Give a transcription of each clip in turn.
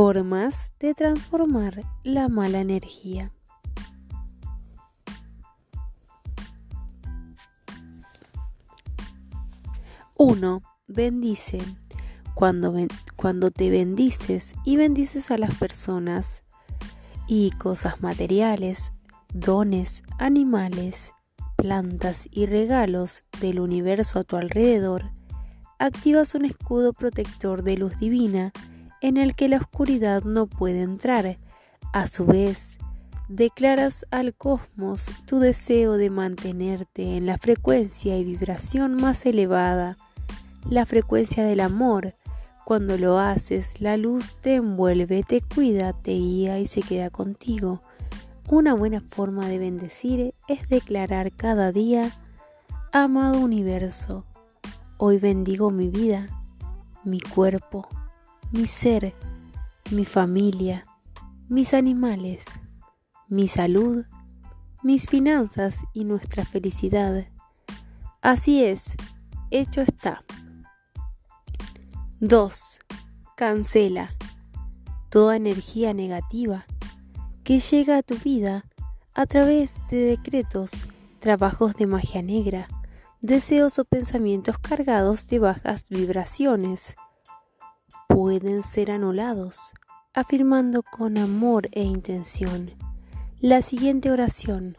Formas de transformar la mala energía. 1. Bendice. Cuando, cuando te bendices y bendices a las personas y cosas materiales, dones, animales, plantas y regalos del universo a tu alrededor, activas un escudo protector de luz divina en el que la oscuridad no puede entrar. A su vez, declaras al cosmos tu deseo de mantenerte en la frecuencia y vibración más elevada, la frecuencia del amor. Cuando lo haces, la luz te envuelve, te cuida, te guía y se queda contigo. Una buena forma de bendecir es declarar cada día, amado universo, hoy bendigo mi vida, mi cuerpo, mi ser, mi familia, mis animales, mi salud, mis finanzas y nuestra felicidad. Así es, hecho está. 2. Cancela toda energía negativa que llega a tu vida a través de decretos, trabajos de magia negra, deseos o pensamientos cargados de bajas vibraciones pueden ser anulados, afirmando con amor e intención la siguiente oración.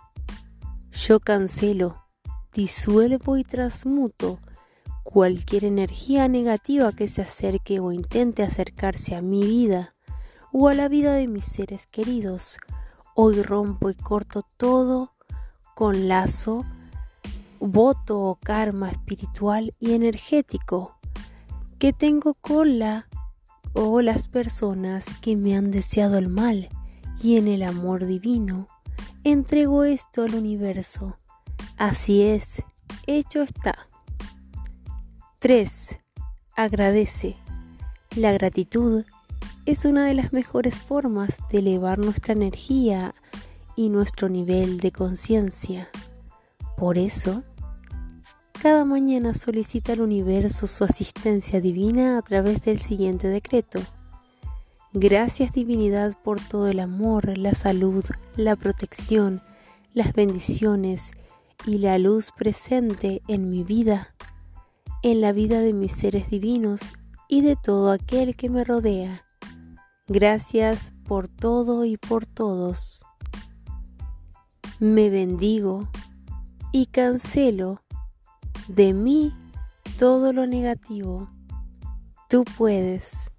Yo cancelo, disuelvo y transmuto cualquier energía negativa que se acerque o intente acercarse a mi vida o a la vida de mis seres queridos. Hoy rompo y corto todo con lazo, voto o karma espiritual y energético que tengo con la o las personas que me han deseado el mal y en el amor divino entrego esto al universo. Así es, hecho está. 3. Agradece. La gratitud es una de las mejores formas de elevar nuestra energía y nuestro nivel de conciencia. Por eso, cada mañana solicita al universo su asistencia divina a través del siguiente decreto. Gracias divinidad por todo el amor, la salud, la protección, las bendiciones y la luz presente en mi vida, en la vida de mis seres divinos y de todo aquel que me rodea. Gracias por todo y por todos. Me bendigo y cancelo de mí todo lo negativo. Tú puedes.